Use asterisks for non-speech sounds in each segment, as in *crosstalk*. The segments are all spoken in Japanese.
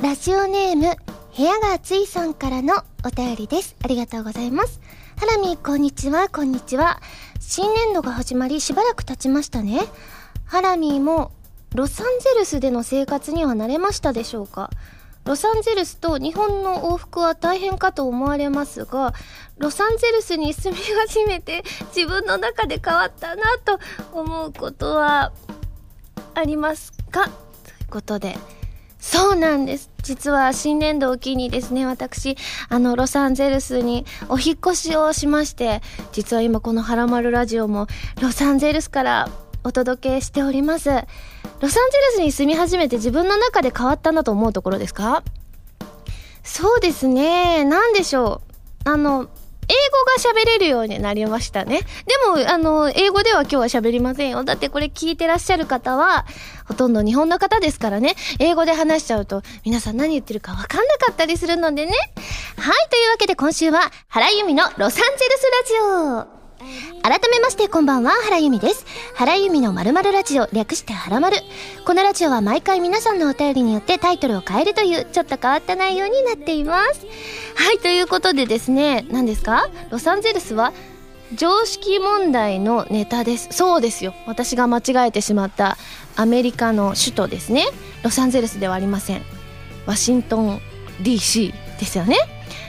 ラジオネーム、部屋が暑いさんからのお便りです。ありがとうございます。ハラミー、こんにちは、こんにちは。新年度が始まり、しばらく経ちましたね。ハラミーも、ロサンゼルスでの生活には慣れましたでしょうか？ロサンゼルスと日本の往復は大変かと思われますが、ロサンゼルスに住み始めて自分の中で変わったなと思うことはありますか？ということで。そうなんです。実は新年度を機にですね、私、あの、ロサンゼルスにお引越しをしまして、実は今このハラマルラジオもロサンゼルスからお届けしております。ロサンゼルスに住み始めて自分の中で変わったなと思うところですか？そうですね。なんでしょう。あの、英語が喋れるようになりましたね。でも、あの、英語では今日は喋りませんよ。だってこれ聞いてらっしゃる方は、ほとんど日本の方ですからね。英語で話しちゃうと、皆さん何言ってるかわかんなかったりするのでね。はい、というわけで今週は、原由美のロサンゼルスラジオ。改めましてこんばんは、原由美です。原由美の〇〇ラジオ、略して原〇。このラジオは毎回皆さんのお便りによってタイトルを変えるという、ちょっと変わった内容になっています。はい、ということでですね、何ですか？ロサンゼルスは、常識問題のネタです。そうですよ。私が間違えてしまったアメリカの首都ですね。ロサンゼルスではありません。ワシントン DC ですよね。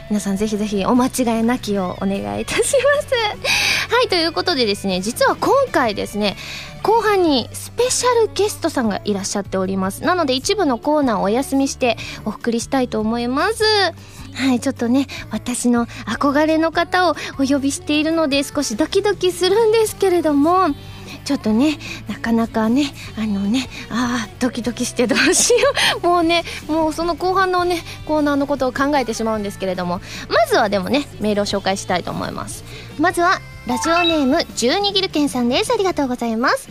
皆さんぜひぜひお間違いなきをお願いいたします。はい、ということでですね、実は今回ですね、後半にスペシャルゲストさんがいらっしゃっております。なので一部のコーナーをお休みしてお送りしたいと思います。はい、ちょっとね、私の憧れの方をお呼びしているので少しドキドキするんですけれども、ちょっとね、なかなかね、あのね、ああ、ドキドキしてどうしよう。*laughs* もうね、もうその後半のね、コーナーのことを考えてしまうんですけれども、まずはでもね、メールを紹介したいと思います。まずは、ラジオネーム、十二ギルケンさんです。ありがとうございます。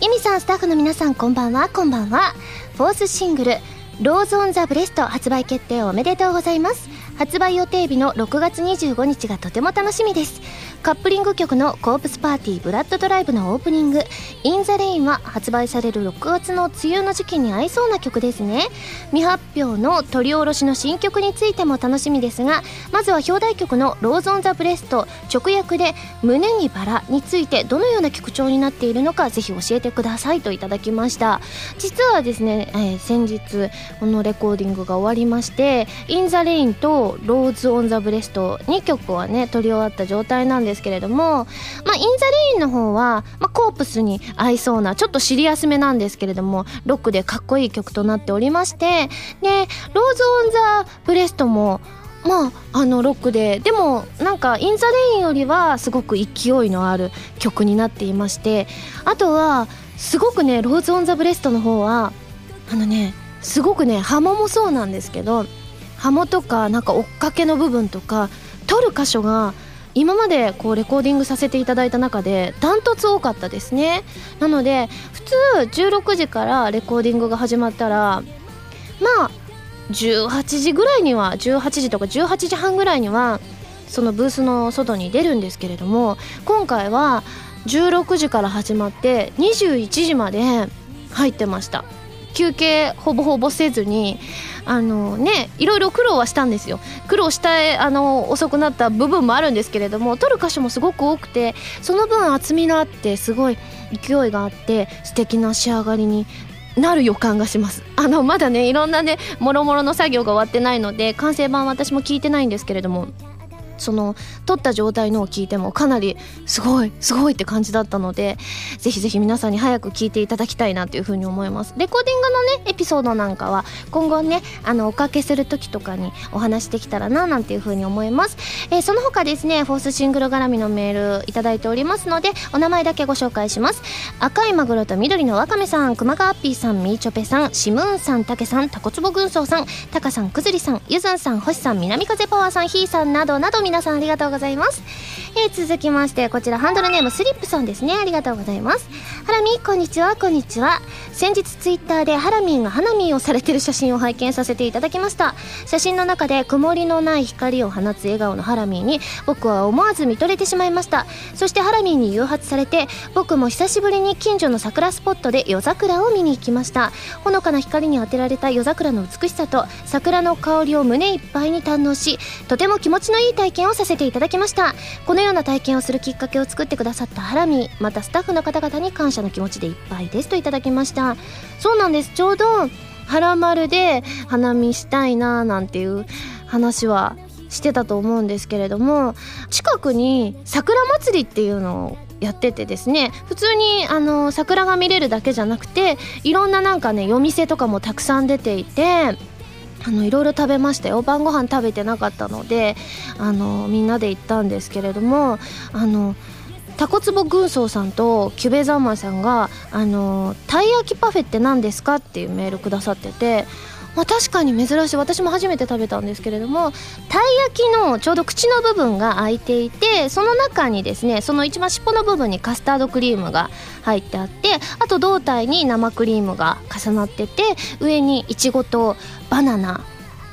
由実さん、スタッフの皆さん、こんばんは、こんばんは。フォースシングル、 Rose on the breast 発売決定おめでとうございます。発売予定日の6月25日がとても楽しみです。カップリング曲のコープスパーティーブラッドドライブのオープニング、 In the Rain は発売される6月の梅雨の時期に合いそうな曲ですね。未発表の録り下ろしの新曲についても楽しみですが、まずは表題曲の Rose on the breast直訳で胸にバラについてどのような曲調になっているのかぜひ教えてくださいといただきました。実はですね、えー先日このレコーディングが終わりまして「In the Rain」と「Rose on the breast」2曲はね録り終わった状態なんですですけれども「まあ、イン・ザ・レイン」の方は、まあ、コープスに合いそうなちょっとシリアスめなんですけれどもロックでかっこいい曲となっておりましてで「Rose on the breast」もまあ、あのロックででもなんか「In the Rain」よりはすごく勢いのある曲になっていましてあとはすごくね「Rose on the breast」の方はあのねすごくねハモもそうなんですけどハモとかなんか追っかけの部分とか録る箇所が今までこうレコーディングさせていただいた中でダントツ多かったですね。なので普通16時からレコーディングが始まったらまあ18時ぐらいには18時とか18時半ぐらいにはそのブースの外に出るんですけれども今回は16時から始まって21時まで入ってました。休憩ほぼほぼせずにあのねいろいろ苦労はしたんですよ。苦労したあの遅くなった部分もあるんですけれども撮る箇所もすごく多くてその分厚みがあってすごい勢いがあって素敵な仕上がりになる予感がします。あのまだねいろんなねもろもろの作業が終わってないので完成版私も聞いてないんですけれども。その撮った状態のを聞いてもかなりすごいすごいって感じだったのでぜひぜひ皆さんに早く聞いていただきたいなというふうに思います。レコーディングのねエピソードなんかは今後ねあのおかけする時とかにお話できたらななんていうふうに思います、えーその他ですねフォースシングル絡みのメールいただいておりますのでお名前だけご紹介します。赤いマグロと緑のワカメさん熊川ッピーさんみーちょぺさんシムーンさんたけさんタコツボ軍曹さんタカさんくずりさんゆずんさん星さん南風パワーさんひーさんなどなど皆さんありがとうございます。えー、続きましてこちらハンドルネームスリップさんですね。ありがとうございます。ハラミこんにちは。こんにちは。先日ツイッターでハラミーが花見をされてる写真を拝見させていただきました。写真の中で曇りのない光を放つ笑顔のハラミーに僕は思わず見とれてしまいました。そしてハラミーに誘発されて僕も久しぶりに近所の桜スポットで夜桜を見に行きました。ほのかな光に当てられた夜桜の美しさと桜の香りを胸いっぱいに堪能しとても気持ちのいい体験をさせていただきました。こののような体験をするきっかけを作ってくださったハラミまたスタッフの方々に感謝の気持ちでいっぱいですといただきました。そうなんです。ちょうどはらまるで花見したいななんていう話はしてたと思うんですけれども近くに桜祭りっていうのをやっててですね普通にあの桜が見れるだけじゃなくていろんななんかね夜店とかもたくさん出ていてあのいろいろ食べましたよ晩ご飯食べてなかったのであのみんなで行ったんですけれどもあのタコツボ軍曹さんとキュベザンマンさんが「あのたい焼きパフェって何ですか?」っていうメールくださっててまあ、確かに珍しい。私も初めて食べたんですけれどもたい焼きのちょうど口の部分が開いていてその中にですねその一番尻尾の部分にカスタードクリームが入ってあってあと胴体に生クリームが重なってて上にいちごとバナナ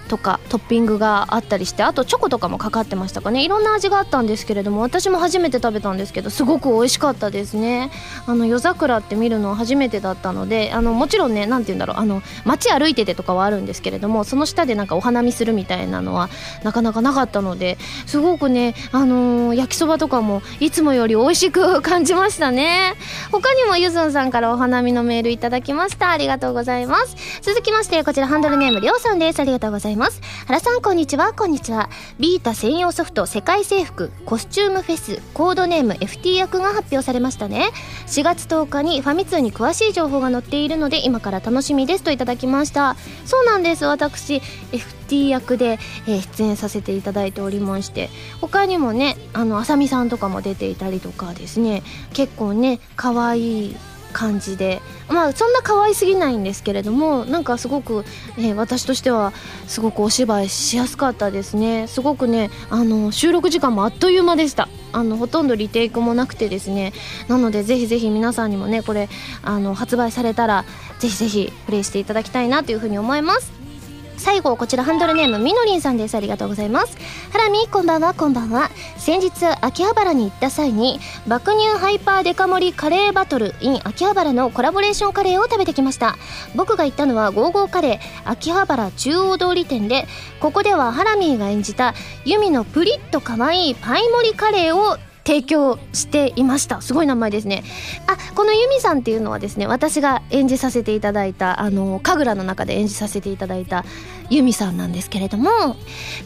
とかトッピングがあったりしてあとチョコとかもかかってましたかね。いろんな味があったんですけれども私も初めて食べたんですけどすごく美味しかったですね。あの夜桜って見るの初めてだったのであのもちろんね何て言うんだろうあの街歩いててとかはあるんですけれどもその下でなんかお花見するみたいなのはなかなかなかったのですごくねあのー、焼きそばとかもいつもより美味しく感じましたね。他にもゆずんさんからお花見のメールいただきました。ありがとうございます。続きましてこちらハンドルネームりょうさんです。ありがとうございます。ます。原さんこんにちは。こんにちは。ビータ専用ソフト世界征服コスチュームフェスコードネーム FT 役が発表されましたね。4月10日にファミ通に詳しい情報が載っているので今から楽しみです。といただきました。そうなんです。私 FT 役で、え、出演させていただいておりまして他にもねあのあさみさんとかも出ていたりとかですね。結構ね可愛い感じで。まあそんな可愛すぎないんですけれどもなんかすごく、えー、私としてはすごくお芝居しやすかったですね。すごくねあの収録時間もあっという間でした。あのほとんどリテイクもなくてですね。なのでぜひぜひ皆さんにもねこれあの発売されたらぜひぜひプレイしていただきたいなというふうに思います。最後こちらハンドルネームみのりんさんです。ありがとうございます。ハラミこんばんはこんばんは。先日秋葉原に行った際に爆乳ハイパーデカ盛りカレーバトル in 秋葉原のコラボレーションカレーを食べてきました。僕が行ったのはゴーゴーカレー秋葉原中央通り店でここではハラミーが演じたユミのプリッと可愛いパイ盛りカレーを提供していました。すごい名前ですね。あこのユミさんっていうのはですね私が演じさせていただいたあの神楽の中で演じさせていただいたユミさんなんですけれども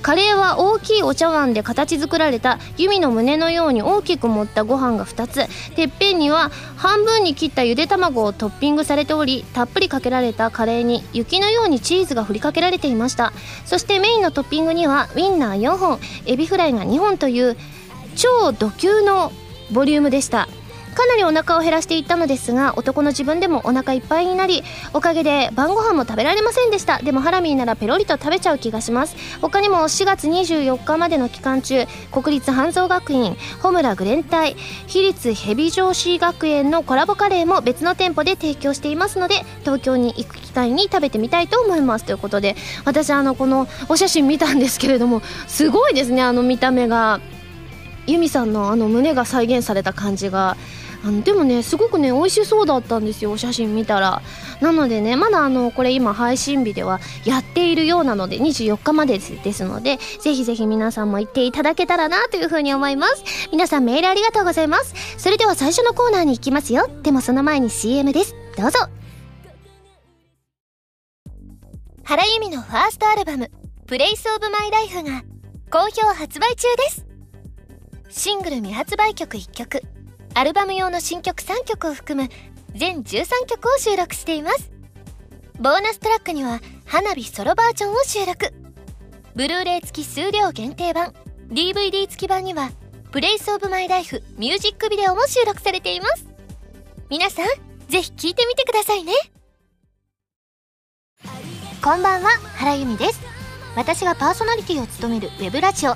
カレーは大きいお茶碗で形作られたユミの胸のように大きく盛ったご飯が2つ。てっぺんには半分に切ったゆで卵をトッピングされておりたっぷりかけられたカレーに雪のようにチーズが振りかけられていました。そしてメインのトッピングにはウインナー4本エビフライが2本という超ド級のボリュームでした。かなりお腹を減らしていったのですが男の自分でもお腹いっぱいになりおかげで晩ご飯も食べられませんでした。でもハラミーならペロリと食べちゃう気がします。他にも4月24日までの期間中国立半蔵学院穂村グレン隊比率ヘビ上司学園のコラボカレーも別の店舗で提供していますので東京に行く機会に食べてみたいと思います。ということで私あのこのお写真見たんですけれどもすごいですねあの見た目が。ユミさんのあの胸が再現された感じがあのでもねすごくね美味しそうだったんですよお写真見たら。なのでねまだあのこれ今配信日ではやっているようなので24日までですのでぜひぜひ皆さんも行っていただけたらなというふうに思います。皆さんメールありがとうございます。それでは最初のコーナーに行きますよ。でもその前に CM です。どうぞ。原由実のファーストアルバム「Place of my life が好評発売中です。シングル未発売曲1曲。アルバム用の新曲3曲を含む全13曲を収録しています。ボーナストラックには花火ソロバージョンを収録。ブルーレイ付き数量限定版。DVD 付き版には Place of my life ミュージックビデオも収録されています。皆さんぜひ聴いてみてくださいね。こんばんは原由美です。私がパーソナリティを務めるウェブラジオ。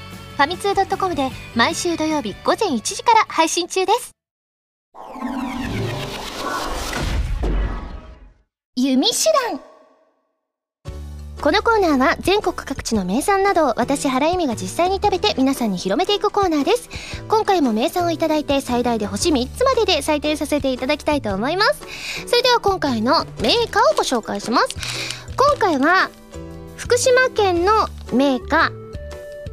ァミツー .com で毎週土曜日午前1時から配信中です。弓手段。このコーナーは全国各地の名産などを私原由美が実際に食べて皆さんに広めていくコーナーです。今回も名産をいただいて最大で星3つまでで採点させていただきたいと思います。それでは今回のメーカーをご紹介します。今回は福島県のメーカー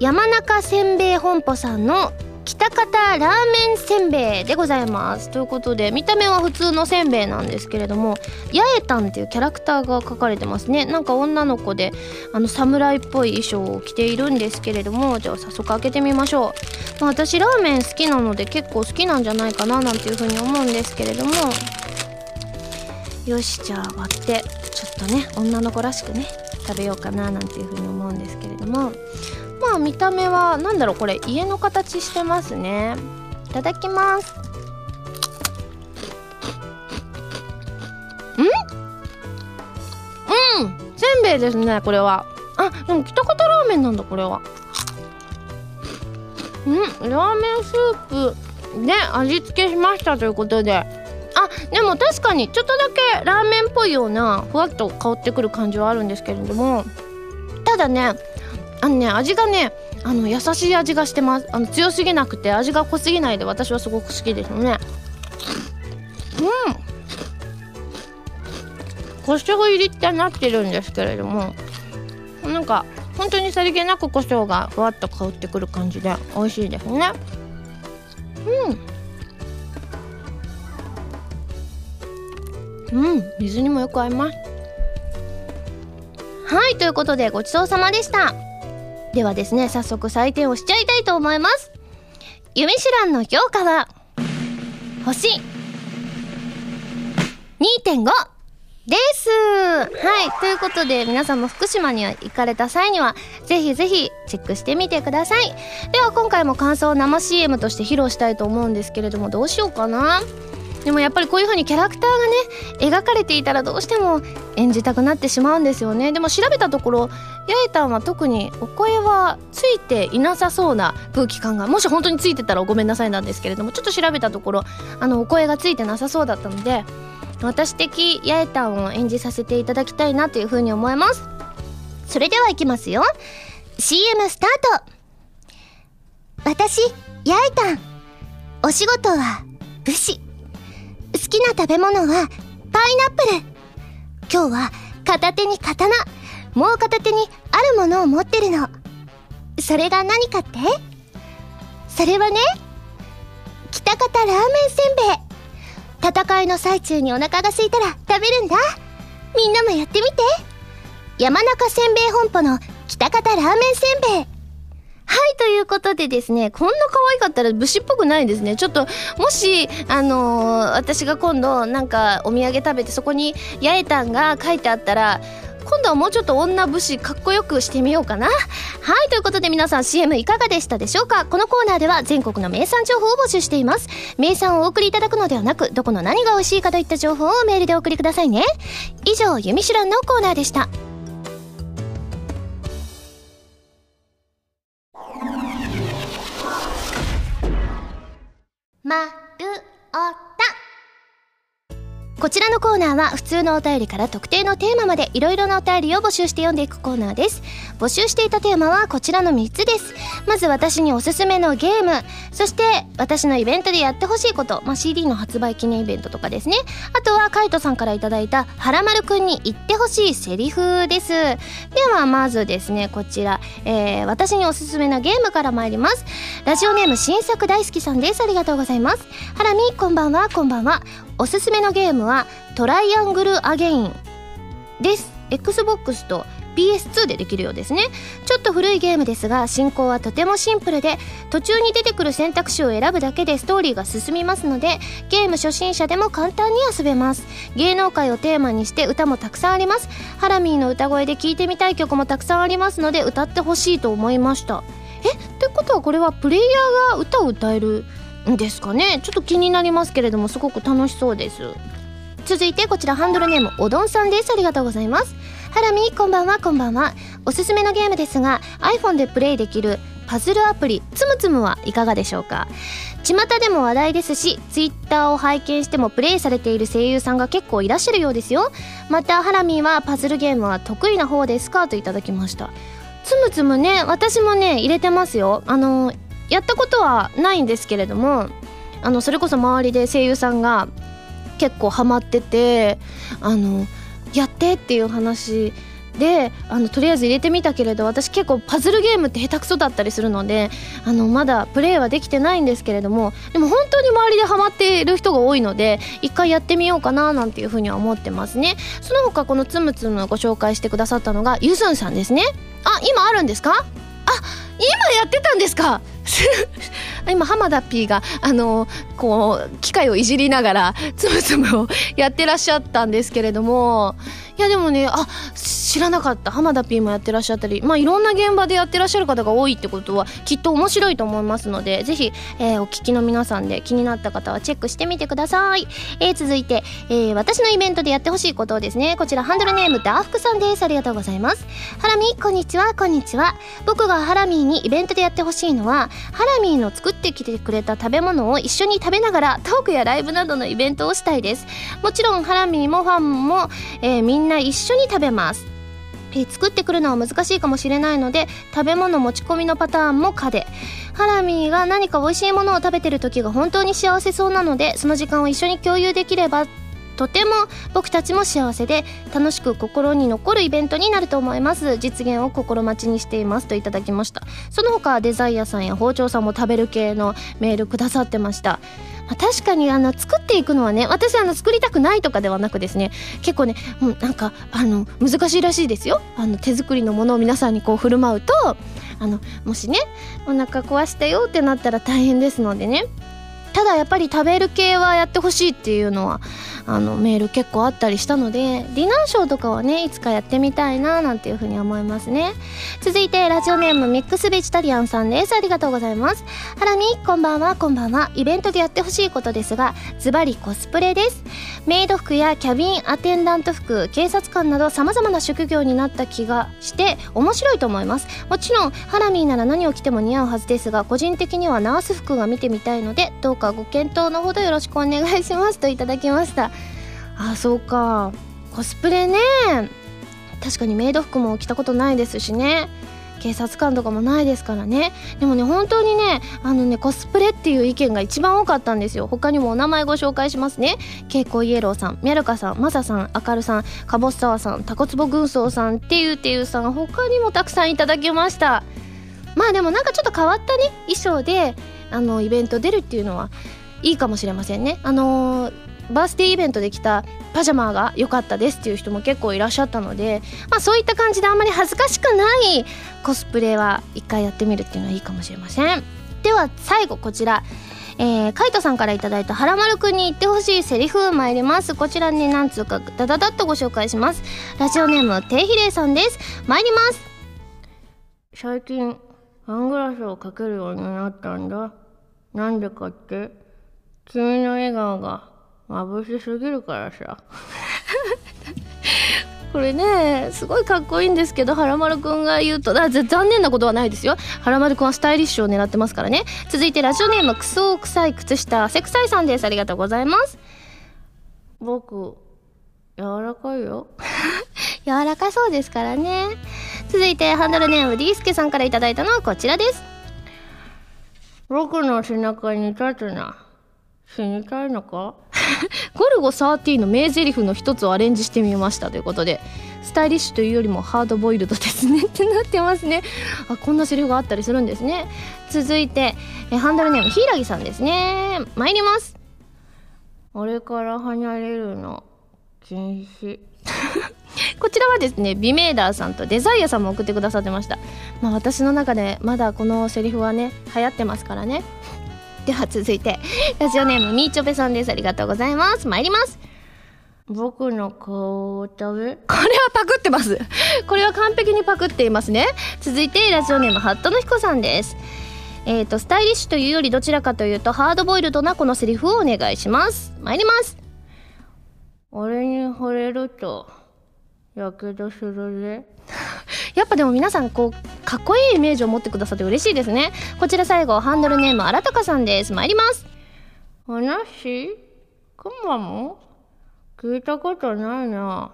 山中せんべい本舗さんの北方ラーメンせんべいでございます。ということで見た目は普通のせんべいなんですけれども八重たんっていうキャラクターが描かれてますね。なんか女の子であの侍っぽい衣装を着ているんですけれどもじゃあ早速開けてみましょう、まあ、私ラーメン好きなので結構好きなんじゃないかななんていうふうに思うんですけれども。よしじゃあ割ってちょっとね女の子らしくね食べようかななんていうふうに思うんですけれども。まあ見た目は何だろうこれ家の形してますね。いただきます。ん？うん。せんべいですねこれは。あでも北方ラーメンなんだこれは。うん。ラーメンスープ。で味付けしましたということで。あでも確かにちょっとだけラーメンっぽいようなふわっと香ってくる感じはあるんですけれども。ただねあのね味がねあの優しい味がしてます。あの強すぎなくて味が濃すぎないで私はすごく好きですね。うん。胡椒入りってなってるんですけれどもなんか本当にさりげなく胡椒がふわっと香ってくる感じで美味しいですね。うん。うん。水にもよく合います。はいということでごちそうさまでした。ではですね早速採点をしちゃいたいと思います。ユミシュランの評価は星2.5です。はいということで皆さんも福島に行かれた際にはぜひぜひチェックしてみてください。では今回も感想を生 CM として披露したいと思うんですけれどもどうしようかな。でもやっぱりこういう風にキャラクターがね描かれていたらどうしても演じたくなってしまうんですよね。でも調べたところ八重たんは特にお声はついていなさそうな空気感がもし本当についてたらごめんなさいなんですけれどもちょっと調べたところあのお声がついてなさそうだったので私的八重たんを演じさせていただきたいなという風に思います。それではいきますよ。CM スタート。私八重たんお仕事は武士。きな食べ物はパイナップル。今日は片手に刀もう片手にあるものを持ってるの。それが何かって？それはね北方ラーメンせんべい。戦いの最中にお腹が空いたら食べるんだ。みんなもやってみて。山中せんべい本舗の北方ラーメンせんべい。はい、ということでですね、こんな可愛かったら武士っぽくないですね。ちょっと、もし、あのー、私が今度、なんか、お土産食べて、そこに、八重たんが書いてあったら、今度はもうちょっと女武士かっこよくしてみようかな。はい、ということで皆さん CM いかがでしたでしょうか？このコーナーでは全国の名産情報を募集しています。名産をお送りいただくのではなく、どこの何が美味しいかといった情報をメールでお送りくださいね。以上、ゆみしゅらんのコーナーでした。まるおたこちらのコーナーは普通のお便りから特定のテーマまでいろいろなお便りを募集して読んでいくコーナーです。募集していたテーマはこちらの3つです。まず私におすすめのゲーム、そして私のイベントでやってほしいこと、まあ、CD の発売記念イベントとかですね。あとはカイトさんから頂いたはらまるくんに言ってほしいセリフです。ではまずですね、こちら、えー、私におすすめのゲームから参ります。ラジオネーム新作大好きさんです。ありがとうございます。ハラミ、こんばんは、こんばんは。おすすめのゲームはトライアングルアゲインです。XBOX と PS2 でできるようですね。ちょっと古いゲームですが進行はとてもシンプルで途中に出てくる選択肢を選ぶだけでストーリーが進みますのでゲーム初心者でも簡単に遊べます。芸能界をテーマにして歌もたくさんあります。ハラミーの歌声で聴いてみたい曲もたくさんありますので歌ってほしいと思いました。え？ってことはこれはプレイヤーが歌を歌えるですかね。ちょっと気になりますけれどもすごく楽しそうです。続いてこちらハンドルネームおどんさんです。ありがとうございます。ハラミこんばんは。こんばんは。おすすめのゲームですが iPhone でプレイできるパズルアプリつむつむはいかがでしょうか。巷でも話題ですし Twitter を拝見してもプレイされている声優さんが結構いらっしゃるようですよ。またハラミはパズルゲームは得意な方ですか？といただきました。つむつむね私もね入れてますよ。あのやったことはないんですけれどもあのそれこそ周りで声優さんが結構ハマっててあのやってっていう話であのとりあえず入れてみたけれど私結構パズルゲームって下手くそだったりするのであのまだプレイはできてないんですけれどもでも本当に周りでハマっている人が多いので一回やってみようかななんていうふうには思ってますね。その他このつむつむご紹介してくださったのがゆずんさんですね。あ今あるんですか？今やってたんですか？*laughs* 今浜田 P があのこう機械をいじりながらつむつむをやってらっしゃったんですけれどもいやでもねあ知らなかった。浜田 P もやってらっしゃったり。まあいろんな現場でやってらっしゃる方が多いってことはきっと面白いと思いますのでぜひ、えー、お聞きの皆さんで気になった方はチェックしてみてください、えー、続いて、えー、私のイベントでやってほしいことをですねこちらハンドルネームダーフクさんです。ありがとうございます。ハラミこんにちは。こんにちは。僕がハラミーにイベントでやってほしいのはハラミーの作ってきてくれた食べ物を一緒に食べながらトークやライブなどのイベントをしたいです。もちろんハラミーもファンも、え、みんなな一緒に食べます。えー、作ってくるのは難しいかもしれないので食べ物持ち込みのパターンも可で。ハラミーが何か美味しいものを食べてる時が本当に幸せそうなのでその時間を一緒に共有できればとても僕たちも幸せで楽しく心に残るイベントになると思います。実現を心待ちにしています。といただきました。その他デザイアさんや包丁さんも食べる系のメールくださってました。まあ、確かにあの作っていくのはね私あの作りたくないとかではなくですね結構ね、う、なんかあの難しいらしいですよ。あの手作りのものを皆さんにこう振る舞うとあのもしねお腹壊したよってなったら大変ですのでね。ただやっぱり食べる系はやってほしいっていうのはあのメール結構あったりしたのでディナーショーとかはねいつかやってみたいななんていうふうに思いますね。続いてラジオネームミックスベジタリアンさんです。ありがとうございます。ハラミこんばんは。こんばんは。イベントでやってほしいことですがズバリコスプレです。メイド服やキャビンアテンダント服警察官など様々な職業になった気がして面白いと思います。もちろんハラミーなら何を着ても似合うはずですが個人的にはナース服が見てみたいのでどうかご検討のほどよろしくお願いします。といただきました。あそうか。コスプレね。確かにメイド服も着たことないですしね。警察官とかもないですからね。でもね本当にねあのねコスプレっていう意見が一番多かったんですよ。他にもお名前ご紹介しますね。ケイコイエローさんミャルカさんマサさんアカルさんカボスタワさんタコツボ軍曹さんっていうていうさん他にもたくさんいただきました。まあでもなんかちょっと変わったね衣装であのイベント出るっていうのはいいかもしれませんね。あのーバースデーイベントで着たパジャマが良かったですっていう人も結構いらっしゃったので、まあ、そういった感じであんまり恥ずかしくないコスプレは一回やってみるっていうのはいいかもしれません。では最後こちら。えー、カイトさんから頂いたはらまるくんに言ってほしいセリフ参ります。こちらに何通かダダダッとご紹介します。ラジオネームていひれいさんです。参ります。最近サングラスをかけるようになったんだ。なんでかって。君の笑顔が眩しすぎるからさ。*laughs* これねすごいかっこいいんですけどはらまるくんが言うとだ残念なことはないですよ。はらまるくんはスタイリッシュを狙ってますからね。続いてラジオネームクソ臭い靴下汗臭いさんです。ありがとうございます。僕柔らかいよ。*laughs* 柔らかそうですからね。続いてハンドルネーム D スケさんから頂いたのはこちらです。僕の背中に立つな。死にたいのか？ゴルゴ13の名台詞の一つをアレンジしてみましたということでスタイリッシュというよりもハードボイルドですね。ってなってますね。あこんなセリフがあったりするんですね。続いてえハンドルネームひいらぎさんですね。参ります。俺から離れるの禁止。*laughs* こちらはですねビメーダーさんとデザイアさんも送ってくださってました。まあ私の中でまだこのセリフはね流行ってますからねでは続いてラジオネームみーちょぺさんです。ありがとうございます。参ります。僕の顔を食べ？これはパクってます。これは完璧にパクっていますね。続いてラジオネームハットの彦さんです。えーとスタイリッシュというよりどちらかというとハードボイルドなこのセリフをお願いします。参ります。俺に惚れるとやけどするぜやっぱでも皆さんこうかっこいいイメージを持ってくださって嬉しいですね。こちら最後ハンドルネームあらたかさんです。参ります。話？くまモ聞いたことないな。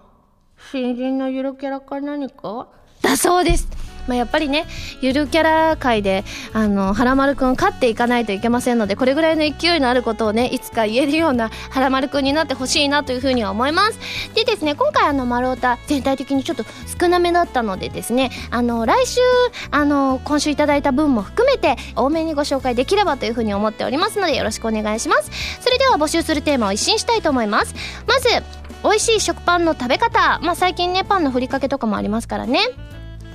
新人のゆるキャラか何か？だそうですまあ、やっぱりねゆるキャラ界であの原丸くん勝っていかないといけませんのでこれぐらいの勢いのあることをねいつか言えるような原丸くんになってほしいなというふうには思います。でですね今回あの丸太全体的にちょっと少なめだったのでですねあの来週あの今週いただいた分も含めて多めにご紹介できればというふうに思っておりますのでよろしくお願いします。それでは募集するテーマを一新したいと思います。まず美味しい食パンの食べ方。まあ最近ねパンのふりかけとかもありますからね。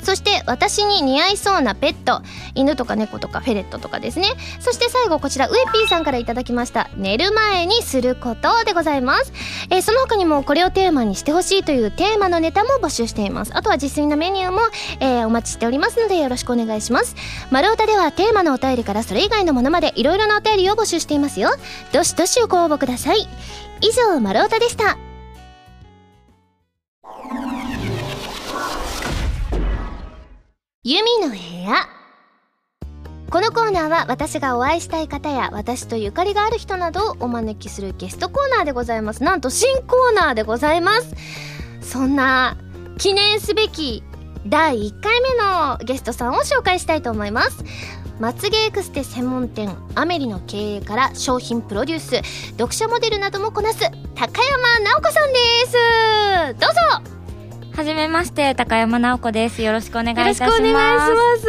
そして私に似合いそうなペット犬とか猫とかフェレットとかですね。そして最後こちらウエピーさんから頂きました寝る前にすることでございます、えーその他にもこれをテーマにしてほしいというテーマのネタも募集しています。あとは実際のメニューも、えーお待ちしておりますのでよろしくお願いします。丸太ではテーマのお便りからそれ以外のものまでいろいろなお便りを募集していますよ。どしどしご応募ください。以上丸太でした。ユミの部屋。このコーナーは私がお会いしたい方や私とゆかりがある人などをお招きするゲストコーナーでございます。なんと新コーナーでございます。そんな記念すべき第1回目のゲストさんを紹介したいと思います。まつげエクステ専門店アメリの経営から商品プロデュース読者モデルなどもこなす高山直子さんです。どうぞ。はじめまして、高山直子です。よろしくお願いいたします。よろしくお願いします。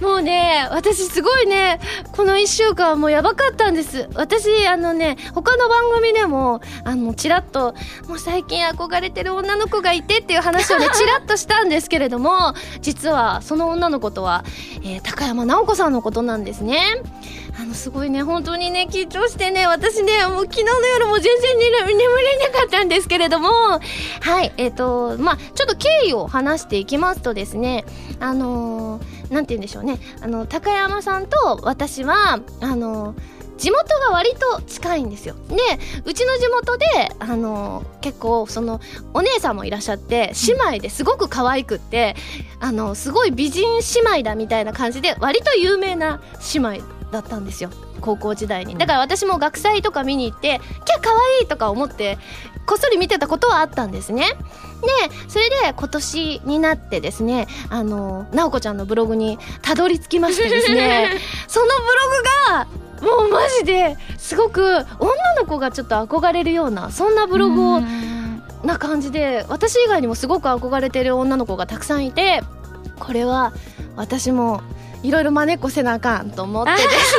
うわ、もうね、私すごいね、この一週間もうやばかったんです。私、あのね、他の番組でも、あの、ちらっと、もう最近憧れてる女の子がいてっていう話をね、ちらっとしたんですけれども、実はその女の子とは、えー高山直子さんのことなんですね。あの、すごいね、本当にね、緊張してね、私ね、もう昨日の夜も全然寝れ眠れなかったんですけれども、はい、えっ、と、まあちょっと経緯を話していきますとですね、あのーなんて言うんでしょうね、あの、高山さんと私は、あのー地元が割と近いんですよ。で、うちの地元で、あのー結構、その、お姉さんもいらっしゃって、姉妹ですごく可愛くって、あのすごい美人姉妹だみたいな感じで、割と有名な姉妹だったんですよ。高校時代に。だから私も学祭とか見に行って、キャ可愛いとか思って、こっそり見てたことはあったんですね。で、それで今年になってですね、あの、なおこちゃんのブログにたどり着きましてですね、*laughs* そのブログが、もうマジですごく女の子がちょっと憧れるような、そんなブログをな感じで私以外にもすごく憧れてる女の子がたくさんいてこれは私もいろいろ真似っこせなあかんと思ってです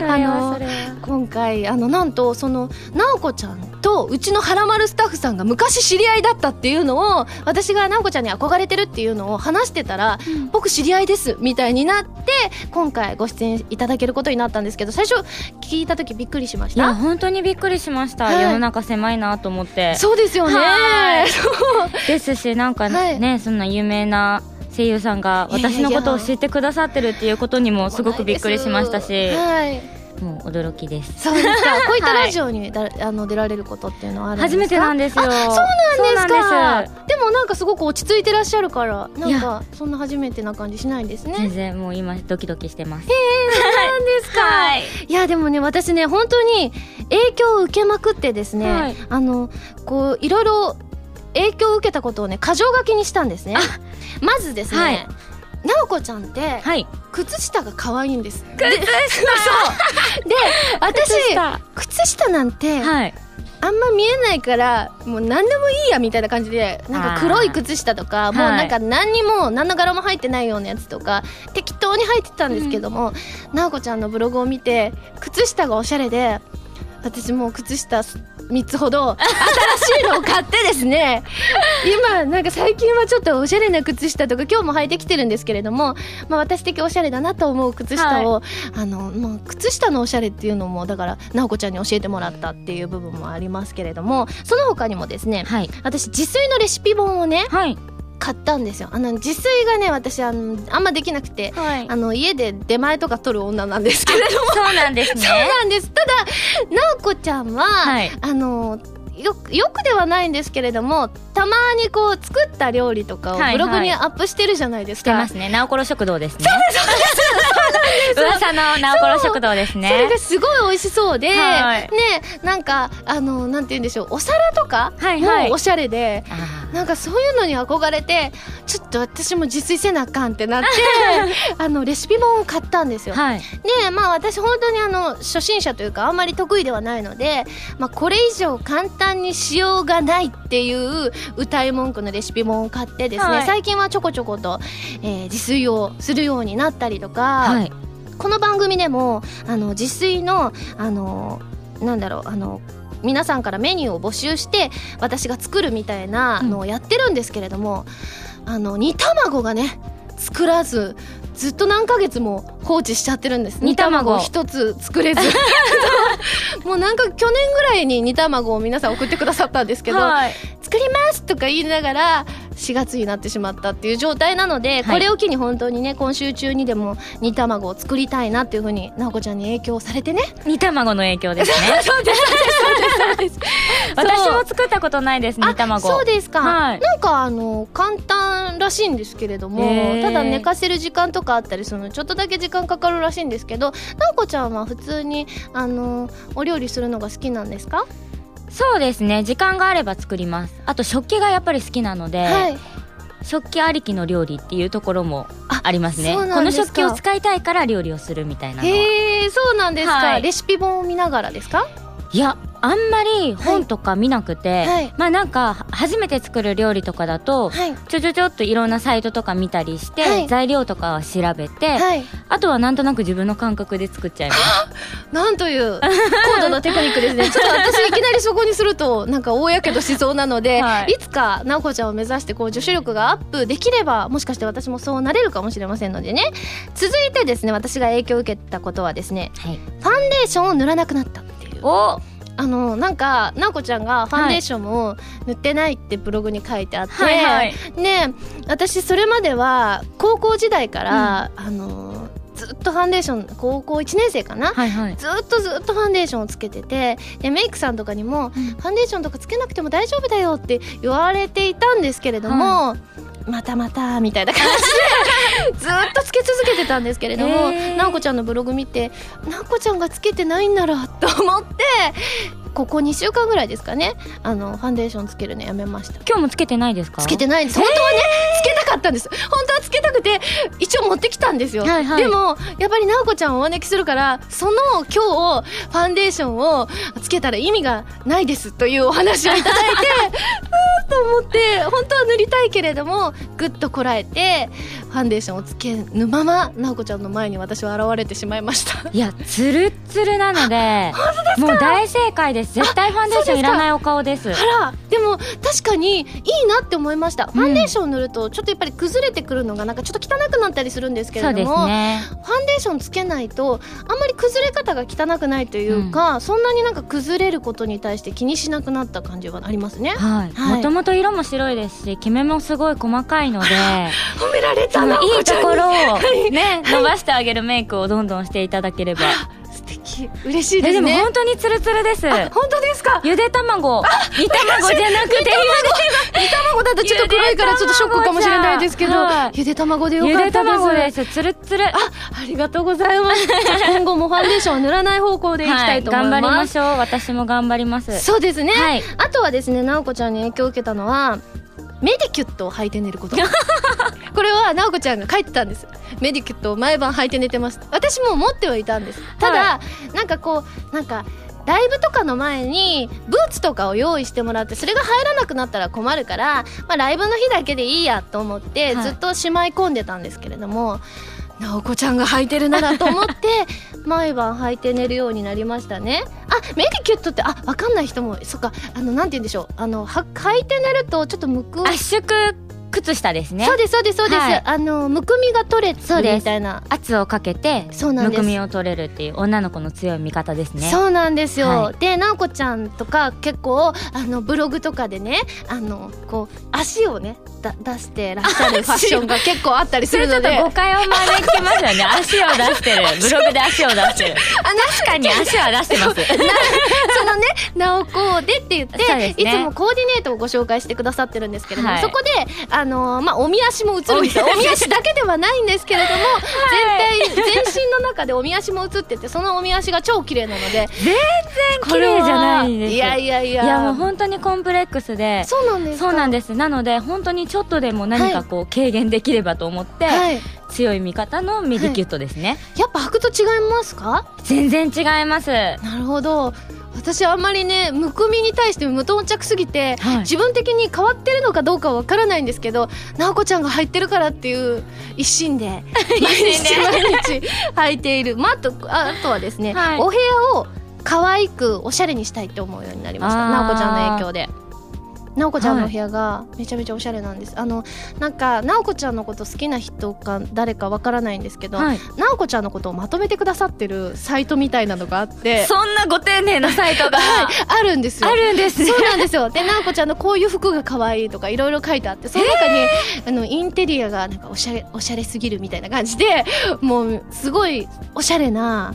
ね。*laughs* あの今回あのなんとその直子ちゃんとうちのはらまるスタッフさんが昔知り合いだったっていうのを私が直子ちゃんに憧れてるっていうのを話してたら、僕知り合いですみたいになって今回ご出演いただけることになったんですけど最初聞いた時びっくりしましいや、た本当にびっくりしました。はい。世の中狭いなと思って。そうですよね。ですし、なんかはい。ね、そんな有名な声優さんが私のことを知ってくださってるっていうことにもすごくびっくりしましたし、はいもう驚きです。そうですか。こういったラジオにだ、あの出られることっていうのはある。初めてなんですよ。あそうなんですか。でもなんかすごく落ち着いてらっしゃるから、なんいかそんな初めてな感じしないんですね。全然もう今ドキドキしてます。なんですか。*laughs* はい。いやでもね私ね本当に影響を受けまくってですね、はいあのこういろいろ影響を受けたことをね箇条書きにしたんですね。まずですね。はいなおこちゃんって、はい。靴下が可愛いんです。靴下で、私、靴下靴下なんて、はい。あんま見えないからもう何でもいいやみたいな感じでなんか黒い靴下とかーもうなんか何にも何の柄も入ってないようなやつとか適当に入ってたんですけども、なおこちゃんのブログを見て靴下がおしゃれで私もう靴下3つほど新しいのを買ってですね。*laughs* 今なんか最近はちょっとおしゃれな靴下とか今日も履いてきてるんですけれども、まあ、私的おしゃれだなと思う靴下を、あのまあ、靴下のおしゃれっていうのもだから直子ちゃんに教えてもらったっていう部分もありますけれどもその他にもですね、はい。私自炊のレシピ本をねはい買ったんですよ。あの自炊がね私あのあんまできなくてはい。あの家で出前とか取る女なんですけれども。*laughs* そうなんですね。そうなんです。ただ直子ちゃんは、はい。あのよよくではないんですけれどもたまにこう作った料理とかをはいはい。ブログにアップしてるじゃないですか、してますね。なおころ食堂ですね。噂のなおころ食堂ですそれねが。すごい美味しそうで、はい。ねなんかあのなんて言うんでしょう。お皿とかはいはい。もおしゃれで、あーなんかそういうのに憧れてちょっと私も自炊せなあかんってなって *laughs* あのレシピ本を買ったんですよ。はい。でまあ私本当にあの初心者というかあんまり得意ではないので、まあ、これ以上簡単にしようがないっていう歌い文句のレシピ本を買ってですね、はい最近はちょこちょこと、えー自炊をするようになったりとか、はい。この番組でもあの自炊のあのなんだろうあの皆さんからメニューを募集して私が作るみたいなのをやってるんですけれども、あの煮卵がね作らずずっと何ヶ月も放置しちゃってるんです。煮卵一つ作れず。*laughs* もうなんか去年ぐらいに煮卵を皆さん送ってくださったんですけど、はい。作りますとか言いながら4月になってしまったっていう状態なので、これを機に本当にね今週中にでも煮卵を作りたいなっていうふうに直子ちゃんに影響されてね。煮卵の影響ですね。*laughs* そうですそうです *laughs* 私も作ったことないです、煮卵。そうですか、はい。なんかあの簡単らしいんですけれどもただ寝かせる時間とかあったりそのちょっとだけ時間かかるらしいんですけど直子ちゃんは普通にあのお料理するのが好きなんですか？そうですね。時間があれば作ります。あと食器がやっぱり好きなので、はい食器ありきの料理っていうところもあありますね。この食器を使いたいから料理をするみたいな。へえそうなんですか、はいレシピ本を見ながらですか？いや、あんまり本とか見なくて、はいまあなんか初めて作る料理とかだと、はいちょちょちょっといろんなサイトとか見たりして、はい材料とかを調べて、はいあとはなんとなく自分の感覚で作っちゃいます。なんという高度なテクニックですね。*laughs* ちょっと私いきなりそこにするとなんか大やけどしそうなので、はいい、つか直子ちゃんを目指してこう女子力がアップできればもしかして私もそうなれるかもしれませんのでね。続いてですね私が影響を受けたことはですねはい。ファンデーションを塗らなくなったっていう。おあのなんか直子ちゃんがファンデーションを塗ってないってブログに書いてあって、はいはいね私それまでは高校時代から、あのずっとファンデーション高校1年生かな、はいはい。ずっとずっとファンデーションをつけててでメイクさんとかにも、ファンデーションとかつけなくても大丈夫だよって言われていたんですけれども、またまたみたいな感じでずっとつけ続けてたんですけれども、直子ちゃんのブログ見て直子ちゃんがつけてないんならと思ってここ2週間ぐらいですかねあのファンデーションつけるのやめました。今日もつけてないですか？つけてないんです。本当はねつけたかったんです。本当はつけたくて一応持ってきたんですよ、はいはい。でもやっぱり直子ちゃんをお招きするからその今日ファンデーションをつけたら意味がないですというお話をいただいて *laughs* うーと思って本当は塗りたいけれどもぐっとこらえてァンデーションをつけぬまま直子ちゃんの前に私は現れてしまいました。いや、つるっつるなので、もう大正解です。絶対ファンデーションいらないお顔です。あらでも確かにいいなって思いました、ファンデーション塗るとちょっとやっぱり崩れてくるのがなんかちょっと汚くなったりするんですけれどもね。ファンデーションつけないとあんまり崩れ方が汚くないというか、そんなになんか崩れることに対して気にしなくなった感じはありますね。はい。はい。もともと色も白いですし、キメもすごい細かいので、*laughs* 褒められたなそのいいところをい。ね、伸ばしてあげるメイクをどんどんしていただければ。素敵。嬉しいえでもですね本当にツルツルです。あ本当ですか？ゆで卵。煮卵じゃなくて。煮卵だとちょっと黒いからちょっとショックかもしれないですけど、はい。ゆで卵でよゆでかったです。卵です。ツルッツル。あありがとうございます。*laughs* 今後もファンデーションを塗らない方向でいきたいと思います、頑張りましょう。私も頑張ります。そうですね、はい。あとはですね直子ちゃんに影響を受けたのはメディキュットを履いて寝ること。*laughs* これは直子ちゃんが書いてたんです。メディキュットを毎晩履いて寝てます。私も持ってはいたんです。ただ、はなんかこうなんかライブとかの前にブーツとかを用意してもらってそれが入らなくなったら困るから、まあ、ライブの日だけでいいやと思ってはい。ずっとしまい込んでたんですけれども、なおこちゃんが履いてるならと思って *laughs* 毎晩履いて寝るようになりましたね。あメディキュットってあわかんない人もそっかあのなんて言うんでしょう。あのは履いて寝るとちょっとむく圧縮靴下ですね。そうですそうですそうです、はい。あのむくみが取れるそうです。みたいな圧をかけてそうなんです。むくみを取れるっていう女の子の強い味方ですね。そうなんですよ、はで直子ちゃんとか結構あのブログとかでねあのこう足をねだ出してらっしゃる *laughs* ファッションが結構あったりするので。誤解を招きますよね。*laughs* 足を出してる。ブログで足を出してる。確かに足は出してます。そのね「なおこで」って言って、ね。いつもコーディネートをご紹介してくださってるんですけれども、はい。そこであのまあおみ足も映るんですよおみ足。だけではないんですけれども、全体全身の中でおみ足も映っててそのおみ足が超綺麗なので。全然綺麗じゃないですいやいやいや。いやもう本当にコンプレックスで。そうなんですか？そうなんです。なので本当にちょっとでも何かこう軽減できればと思って、はい。強い味方のメディキュットですね、やっぱ履くと違いますか？全然違います。なるほど私あんまりねむくみに対して無頓着すぎて、はい。自分的に変わってるのかどうかはわからないんですけど直子ちゃんが入ってるからっていう一心で *laughs* 毎日毎日履いている、まあ、あとああとはですね、はい。お部屋を可愛くおしゃれにしたいって思うようになりました。直子ちゃんの影響で。直子ちゃんのお部屋がめちゃめちゃおしゃれなんです、あのなんか直子ちゃんのこと好きな人か誰かわからないんですけど、はい。直子ちゃんのことをまとめてくださってるサイトみたいなのがあってそんなご丁寧なサイトが *laughs* はい、あるんですよ。あるんですね。そうなんですよ。で、なおこちゃんのこういう服が可愛いとかいろいろ書いてあって、その中に、あの、インテリアがなんかおしゃれ、おしゃれすぎるみたいな感じで、もう、すごいおしゃれな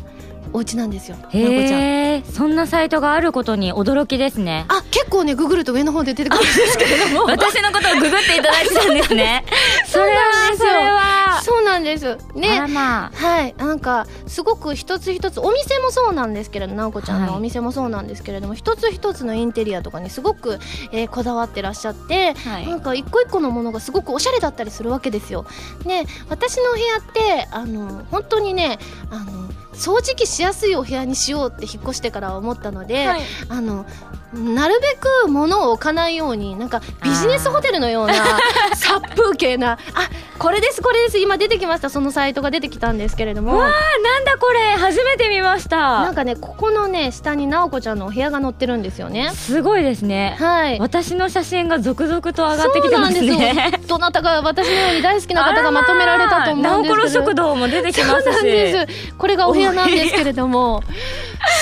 お家なんですよ。なおこちゃん。へえそんなサイトがあることに驚きですねあ、結構ね、ググると上の方で出てくるんですけれども。*laughs* 私のことをググっていただいてたんですね *laughs* それはそれはそうなんです。ね。まあはい、なんかすごく一つ一つお店もそうなんですけれど直子ちゃんはいのお店もそうなんですけれども、一つ一つのインテリアとかにすごく、えーこだわってらっしゃって、はいなんか一個一個のものがすごくおしゃれだったりするわけですよ。で私のお部屋ってあの本当にねあの掃除機しやすいお部屋にしようって引っ越してから思ったので、はい。あのなるべく物を置かないようになんかビジネスホテルのような *laughs* 殺風景なあこれですこれです今出てきましたそのサイトが出てきたんですけれども。わあなんだこれ初めて見ました。なんかねここのね下に直子ちゃんのお部屋が載ってるんですよね。すごいですね。はい。私の写真が続々と上がってきてますね。ですよ。*laughs* どなたか私のように大好きな方がまとめられたと思うんです。けど食堂も出てきますし。これがお部屋なんですけれども。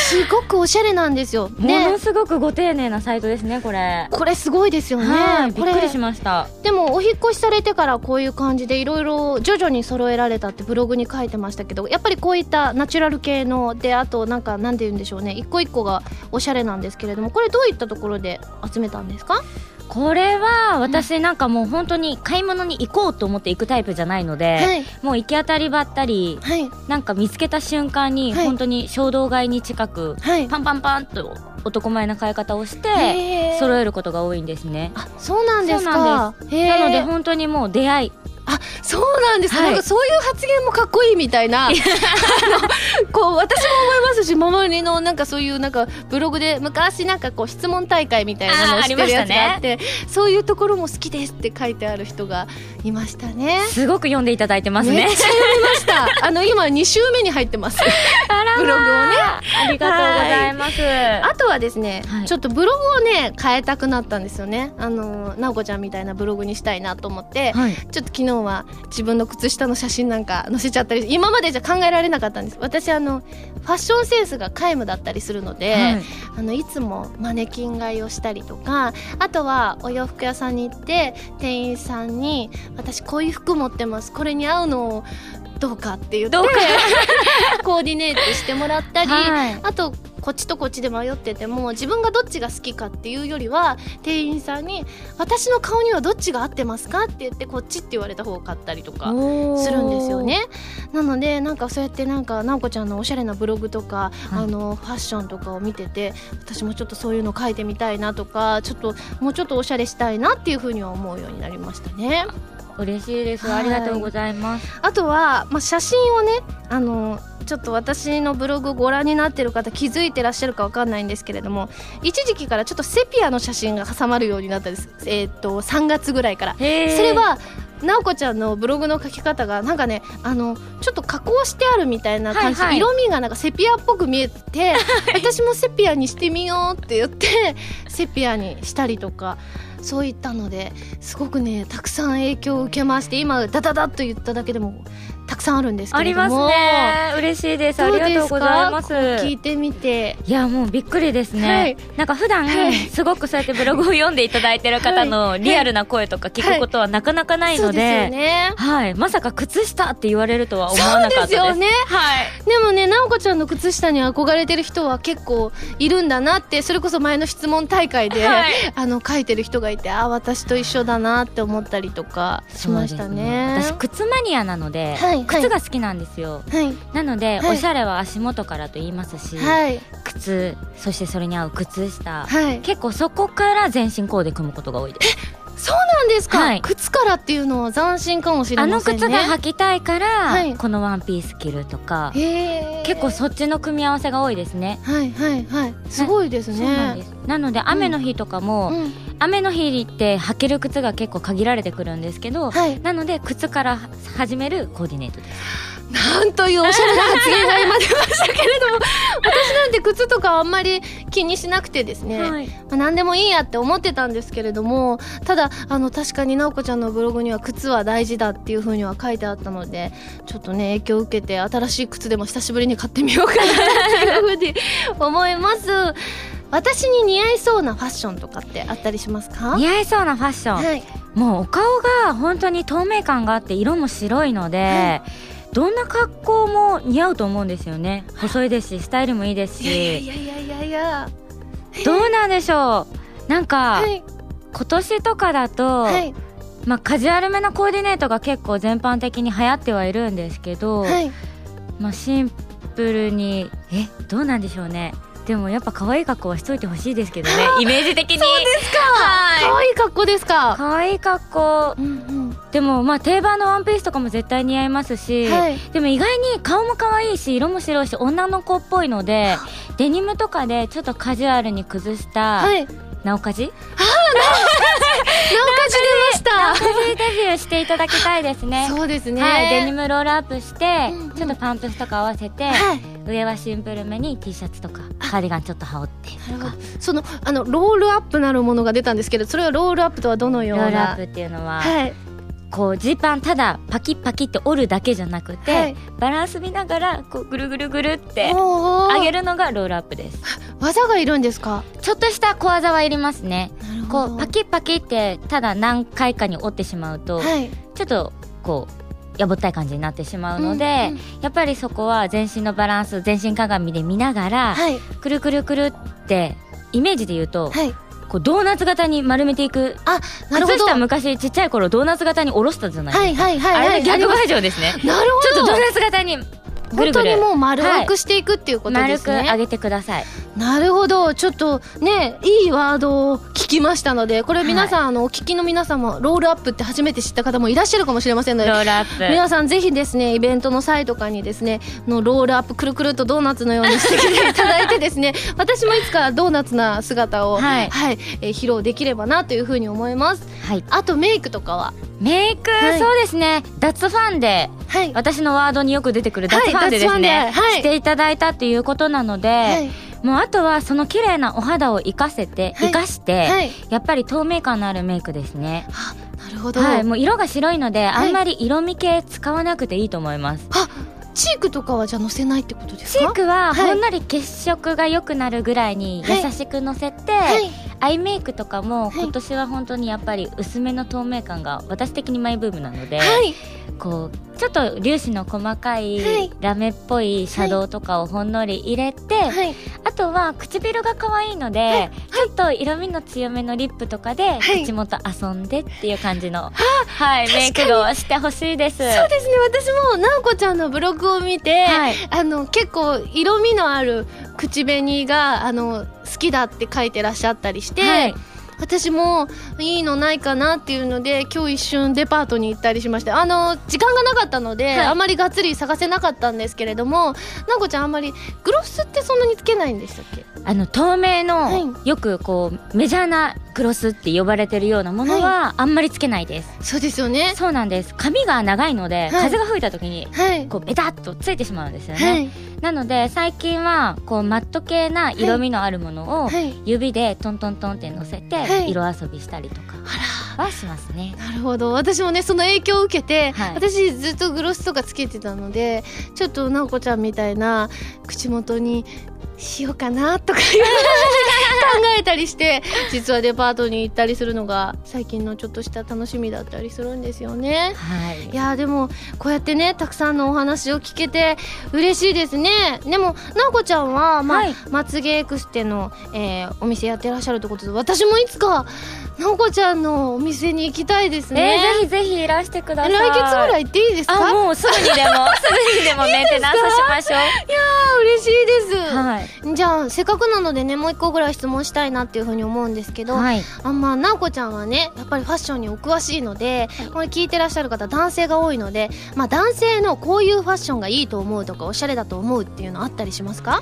すごくおしゃれなんですよ。もでのすごくご丁寧なサイトですねこれ。これすごいですよね。はいびっくりしました。でもお引っ越しされてからこういう感じでいろいろ徐々に揃えられたってブログに書いてましたけどやっぱりこういったナチュラル系のであとなんかなんて言うんでしょうね。一個一個がおしゃれなんですけれどもこれどういったところで集めたんですか？これは私なんかもう本当に買い物に行こうと思って行くタイプじゃないので、はい。もう行き当たりばったりはい。なんか見つけた瞬間にはい本当に衝動買いに近くはい。パンパンパンと男前な買い方をして揃えることが多いんですね。あそうなんですか。なので本当にもう出会いあそうなんです、はい。なんかそういう発言もかっこいいみたいな。*laughs* こう私も思いますし周りのなんかそういうなんかブログで昔なんかこう質問大会みたいなのをしてるやつがああってそういうところも好きですって書いてある人がいましたね。すごく読んでいただいてますね。めっちゃ読みました。*laughs* あの今2週目に入ってます。ブログをね。ありがとうございます。あとはですね、はい。ちょっとブログをね変えたくなったんですよね。あのなおこちゃんみたいなブログにしたいなと思って、はい。ちょっと昨日は自分の靴下の写真なんか載せちゃったり今までじゃ考えられなかったんです。私あのファッションセンスが皆無だったりするので、はい。あのいつもマネキン買いをしたりとかあとはお洋服屋さんに行って店員さんに「私こういう服持ってます。これに合うのどうか?」って言ってどうか。*laughs* コーディネートしてもらったり、はい。あとこっちとこっちで迷ってても自分がどっちが好きかっていうよりは店員さんに「私の顔にはどっちが合ってますか?」って言ってこっちって言われた方を買ったりとか。するんですよねなのでなんかそうやってなんか直子ちゃんのおしゃれなブログとか、はいあのファッションとかを見てて私もちょっとそういうの書いてみたいなとかちょっともうちょっとおしゃれしたいなっていうふうには思うようになりましたね嬉しいです。はい。ありがとうございます。あとは、まあ、写真をねあのちょっと私のブログご覧になってる方気づいてらっしゃるかわかんないんですけれども一時期からちょっとセピアの写真が挟まるようになったんです。えーっと3月ぐらいから。それはなおこちゃんのブログの書き方がなんかねあのちょっと加工してあるみたいな感じ。で、はいはい。色味がなんかセピアっぽく見えて *laughs* 私もセピアにしてみようって言ってセピアにしたりとかそういったのですごくねたくさん影響を受けまして今ダダダッと言っただけでもたくさんあるんですけありますれどもね。嬉しいです。ありがとうございます。聞いてみて。いやもうびっくりですね、はい。なんか普段、はい。すごくそうやってブログを読んでいただいてる方のリアルな声とか聞くことはなかなかないので、そうですよね。はい、まさか靴下って言われるとは思わなかったです。そうですよね。はい。でもねなおこちゃんの靴下に憧れてる人は結構いるんだなってそれこそ前の質問大会で、はい。*laughs* あの書いてる人がいてあ私と一緒だなって思ったりとかしましたね。そうです私靴マニアなので、はいはい靴が好きなんですよ。はい。なので、はい。おしゃれは足元からと言いますし、はい。靴そしてそれに合う靴下、はい。結構そこから全身コーデ組むことが多いです。そうなんですか、はい。靴からっていうのは斬新かもしれあのませんね。靴が履きたいから、はい。このワンピース着るとか結構そっちの組み合わせが多いですね。はいはいはい。すごいですね。そうなんですなので雨の日とかも、うん。雨の日って履ける靴が結構限られてくるんですけど、はい。なので靴から始めるコーディネートです。なんというおしゃれな発言が今出ましたけれども *laughs* 私なんて靴とかあんまり気にしなくてですね、はい。まあ、何でもいいやって思ってたんですけれどもただあの確かに直子ちゃんのブログには靴は大事だっていうふうには書いてあったのでちょっとね影響を受けて新しい靴でも久しぶりに買ってみようかなっていうふうに思います私に似合いそうなファッションとかってあったりしますか？似合いそうなファッション、はい。もうお顔が本当に透明感があって色も白いので、どんな格好も似合うと思うんですよね。細いですしスタイルもいいですいやいしやいやいやいや。どうなんでしょう？なんか、はい。今年とかだと、はい。まあ、カジュアルめなコーディネートが結構全般的に流行ってはいるんですけど、はい。まあ、シンプルにえどうなんでしょうねでもやっぱ可愛い格好はしといてほしいですけどね。*laughs* イメージ的に。そうですか。可愛い格好ですか。可愛い格好。うんでもまあ定番のワンピースとかも絶対似合いますし、はい。でも意外に顔も可愛いし色も白いし女の子っぽいのでデニムとかでちょっとカジュアルに崩した、はい。なおかじ？直火事出ました。なおかじデビューしていただきたいですね。そうですね。はい、デニムロールアップして、うんうん。ちょっとパンプスとか合わせて、はい。上はシンプルめに T シャツとかカーディガンちょっと羽織って。とかそのあのロールアップなるものが出たんですけどそれはロールアップとはどのような？ロールアップっていうのは、はいこうジーパンただパキッパキって折るだけじゃなくて、はい。バランス見ながらこうぐるぐるぐるってお上げるるのがロールアップです。技がいるんですか？ちょっとした小技はいりますね。こうパキッパキってただ何回かに折ってしまうと、はい。ちょっとこうやぼったい感じになってしまうので、うんうん。やっぱりそこは全身のバランス全身鏡で見ながら、はい。くるくるくるってイメージで言うと、はいこうドーナツ型に丸めていく。あなるほど。靴下昔ちっちゃい頃ドーナツ型に下ろしたじゃないですか、はいはいはいはい。あれの逆バージョンですね。なるほど。ちょっとドーナツ型にぐるぐる。本当にもう丸くしていくっていうことで丸すね、く上げてください。なるほど。ちょっとねいいワードを聞きましたのでこれ皆さん、あのお聞きの皆さんもロールアップって初めて知った方もいらっしゃるかもしれませんのでロールアップ。皆さんぜひですねイベントの際とかにですねのロールアップくるくるっとドーナツのようにしてきていただいてですね *laughs* 私もいつかドーナツな姿を、はい。えー披露できればなというふうに思います。はい。あとメイクとかは？メイク、はい。そうですね。脱ファンデはい。私のワードによく出てくる脱はいファンデですね、脱ファンデはい。していただいたっていうことなので、はい。もうあとはその綺麗なお肌を生かせて、はい。生かして、はい。やっぱり透明感のあるメイクですね。あなるほど、はい。もう色が白いので、はい。あんまり色味系使わなくていいと思います。あチークとかはじゃあのせないってことですか？チークははい。ほんのり血色が良くなるぐらいにはい。優しくのせて、はいアイメイクとかもはい。今年は本当にやっぱり薄めの透明感が私的にマイブームなので、はい。こうちょっと粒子の細かいはい。ラメっぽいシャドウとかをほんのり入れて、はい。あとは唇が可愛いので、ちょっと色味の強めのリップとかではい。口元遊んでっていう感じの、はい、メイクをしてほしいです。そうですね。私もなおこちゃんのブログを見て、はい。あの結構色味のある口紅があの好きだって書いてらっしゃったりして、はい。私もいいのないかなっていうので今日一瞬デパートに行ったりしましたあの時間がなかったので、はい。あまりがっつり探せなかったんですけれどもなおこちゃんあんまりグロスってそんなにつけないんでしたっけ？あの透明の、はよくこうメジャーなグロスって呼ばれてるようなものはあんまりつけないです、そうですよね。そうなんです。髪が長いので、い。風が吹いた時にはい。こうベタっとついてしまうんですよね、はい。なので最近はこうマット系な色味のあるものをはい。指でトントントンって乗せてはい色遊びしたりとか。あはしますね。らなるほど。私もねその影響を受けて、はい。私ずっとグロスとかつけてたのでちょっとなおこちゃんみたいな口元にしようかなとか考えたりして実はデパートに行ったりするのが最近のちょっとした楽しみだったりするんですよね。はい。いやーでもこうやってねたくさんのお話を聞けて嬉しいですね。でもなおこちゃんは、まあはい。まつげエクステの、えーお店やってらっしゃるということで私もいつかなおこちゃんのお店に行きたいですね、えー、ぜひぜひいらしてください。来月ぐらい行っていいですか？あもうすぐにでも *laughs* すぐにでもメンテナンスしましょう。あ嬉しいです、はい。じゃあせっかくなのでねもう一個ぐらい質問したいなっていうふうに思うんですけど、はい。あまあなおこちゃんはねやっぱりファッションにお詳しいのでこれ聞いてらっしゃる方男性が多いのでまあ男性のこういうファッションがいいと思うとかおしゃれだと思うっていうのあったりしますか？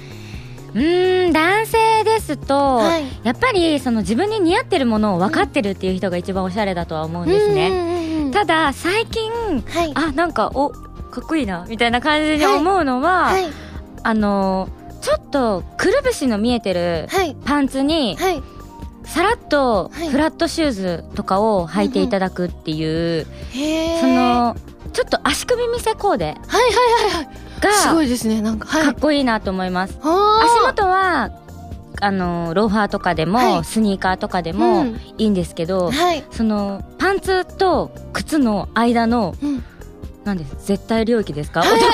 うーん男性ですと、はい。やっぱりその自分に似合ってるものを分かってるっていう人が一番おしゃれだとは思うんですね、ねただ最近はい。あなんかおかっこいいなみたいな感じに思うのは、はい。あのちょっとくるぶしの見えてるはい。パンツにはい。さらっとはい。フラットシューズとかを履いていただくっていう、そのちょっと足首見せコーデ。はいはいはいはいすごがいですね。なんかはい。かっこいいなと思います、足元はあのローファーとかでも、はい。スニーカーとかでもうん。いいんですけど、はい。そのパンツと靴の間のうん。なんです絶対領域ですか、はい。男。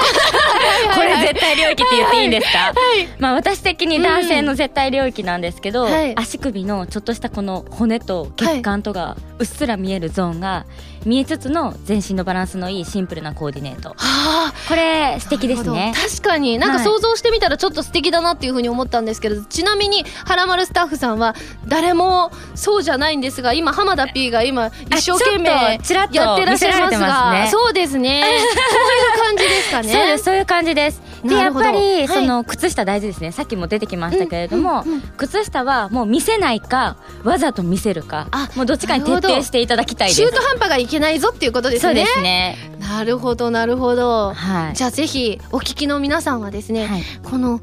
これはい絶対領域って言っていいんですか、はいまあ私的に男性の絶対領域なんですけど、はい。足首のちょっとしたこの骨と血管とがうっすら見えるゾーンが見えつつの全身のバランスのいいシンプルなコーディネート。はあ。これ素敵ですね。確かに。なんかはい想像してみたらちょっと素敵だなっていうふうに思ったんですけど、ちなみに「はらまるスタッフさんは誰もそうじゃないんですが今浜田 P が今一生懸命っとちらっとやってらっしゃいますがね。そうですね。*laughs* こういう感じですかね。そうですそういう感じです。でやっぱり、はい。その靴下大事ですね。さっきも出てきましたけれども、うんうんうん。靴下はもう見せないかわざと見せるかあもうどっちかに徹なるほど底していただきたいです中途半端がいけないぞっていうことですね。そうですね。なるほどなるほど。はい。じゃあぜひお聞きの皆さんはですね、はい。この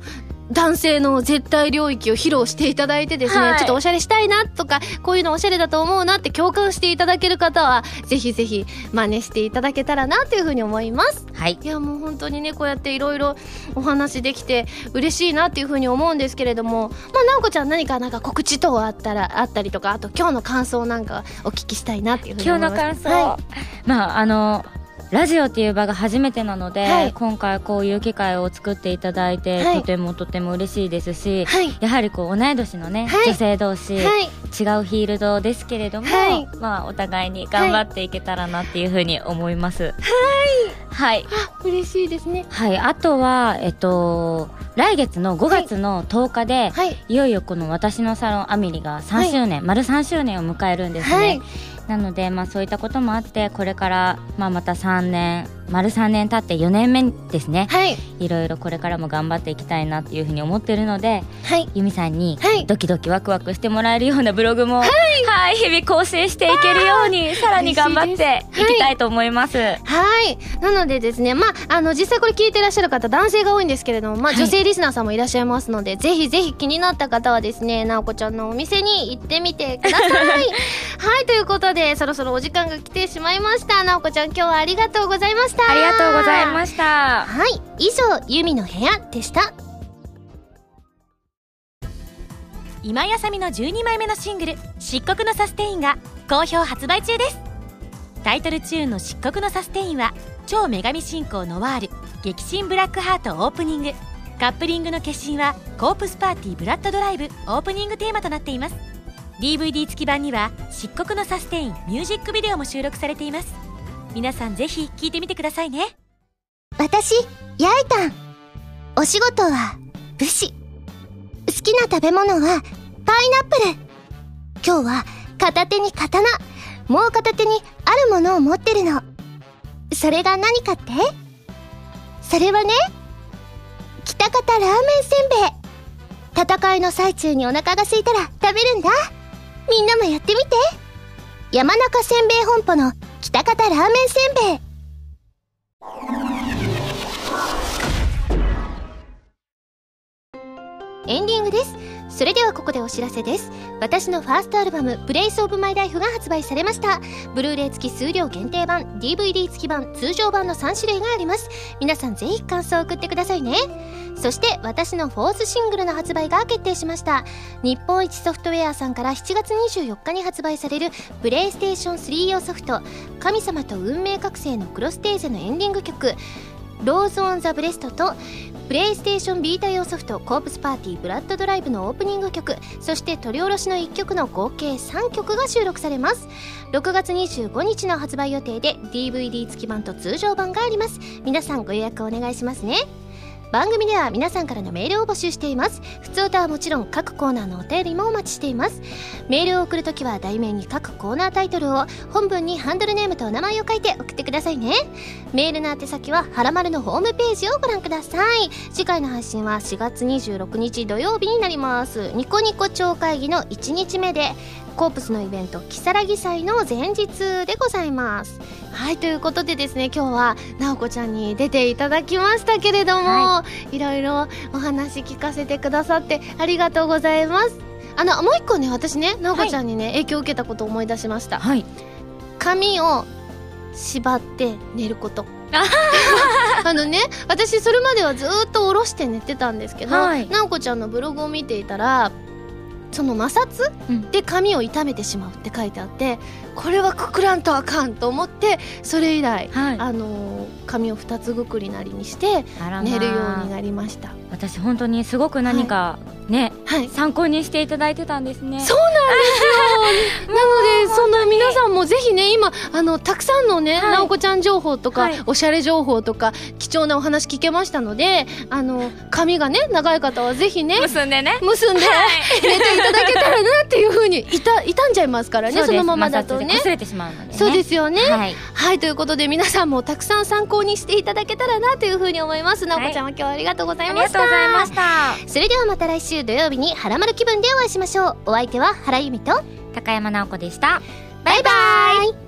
男性の絶対領域を披露していただいてですね、はい。ちょっとおしゃれしたいなとかこういうのおしゃれだと思うなって共感していただける方はぜひぜひ真似していただけたらなというふうに思います。はい。いやもう本当にねこうやっていろいろお話できて嬉しいなっていうふうに思うんですけれどもまあ直子ちゃん何かなんか告知等あったらあったりとかあと今日の感想なんかお聞きしたいなっていうふうに今思います。日の感想、はまああのラジオっていう場が初めてなので、はい。今回こういう機会を作っていただいて、はい。とてもとても嬉しいですし、はい。やはりこう同い年のね、はい。女性同士、違うフィールドですけれども、はい。まあお互いに頑張っていけたらなっていうふうに思います。はい。はい。あ嬉しいですね。はい。あとは、えっと、来月の5月の10日で、はい。いよいよこの私のサロンアミリが3周年、丸3周年を迎えるんですね。はいなので、まあそういったこともあって、これから、まあまた3年、丸3年経って4年目ですね。はい。いろいろこれからも頑張っていきたいなっていうふうに思ってるので、はい。ゆみさんにはい。ドキドキワクワクしてもらえるようなブログも、はい、日々更新していけるように、さらに頑張っていきたいと思います。はい。なのでですね、まあ、あの、実際これ聞いてらっしゃる方、男性が多いんですけれども、まあ、はい女性リスナーさんもいらっしゃいますので、ぜひぜひ気になった方はですね、なおこちゃんのお店に行ってみてください。*laughs* はい、ということで、そろそろお時間が来てしまいました。なおこちゃん、今日はありがとうございました。ありがとうございました。はい、以上、ユミの部屋でした。今やさみの12枚目のシングル「漆黒のサステイン」が好評発売中です。タイトルチューンの「漆黒のサステイン」は超女神進行ノワール激震ブラックハートオープニング。カップリングの決心はコープスパーティーブラッドドライブオープニングテーマとなっています。DVD 付き版には漆黒のサステインミュージックビデオも収録されています。皆さんぜひ聴いてみてくださいね。私、ヤイタン。お仕事は、武士。好きな食べ物は、パイナップル。今日は、片手に刀、もう片手にあるものを持ってるの。それが何かって？それはね、北方ラーメンせんべい。戦いの最中にお腹が空いたら食べるんだ。みんなもやってみて。山中せんべい本舗の北方ラーメンせんべい。エンディングです。それではここでお知らせです。私のファーストアルバム、 Place of my life が発売されました。ブルーレイ付き数量限定版、DVD 付き版、通常版の3種類があります。皆さんぜひ感想を送ってくださいね。そして私のフォースシングルの発売が決定しました。日本一ソフトウェアさんから7月24日に発売されるプレイステーション3用ソフト、神様と運命覚醒のクロステーゼのエンディング曲、Rose on the breast とプレイステーションヴィータ用ソフトコープスパーティーブラッドドライブのオープニング曲そして録り下ろしの1曲の合計3曲が収録されます。6月25日の発売予定で DVD 付き版と通常版があります。皆さんご予約お願いしますね。番組では皆さんからのメールを募集しています。普通歌はもちろん各コーナーのお便りもお待ちしています。メールを送るときは題名に各コーナータイトルを本文にハンドルネームとお名前を書いて送ってくださいね。メールの宛先ははらまるのホームページをご覧ください。次回の配信は4月26日土曜日になります。ニコニコ超会議の1日目でコープスのイベント如月祭の前日でございます。はいということでですね今日はなおこちゃんに出ていただきましたけれども、はい、ろいろお話聞かせてくださってありがとうございます。あのもう一個ね私ねなおこちゃんにね、はい、影響を受けたことを思い出しました、はい、髪を縛って寝ること。あ *laughs* のね私それまではずっと下ろして寝てたんですけど、はい、なおこちゃんのブログを見ていたらその摩擦で髪を痛めてしまうって書いてあって、これはくくらんとあかんと思ってそれ以来、はい。あのー髪を二つぐくりなりにして寝るようになりました。私本当にすごく何かね、はい。参考にしていただいてたんですね。そうなんですよ。*laughs* なのでそんな皆さんもぜひね今あのたくさんのね、はい。なおこちゃん情報とか、はい。おしゃれ情報とか貴重なお話聞けましたのであの髪がね長い方はぜひね結んでね。結んで寝ていただけたらなっていうふうにいた傷んじゃいますからねそのままだとね摩擦れてしまうので、ね、そうですよね。はい。はいということで皆さんもたくさん参考にしていただけたらなというふうに思います。なおこちゃんは今日はありがとうございありました、がとうございました。それではまた来週土曜日にハラマル気分でお会いしましょう。お相手は原由美と高山直子でした。バイバイ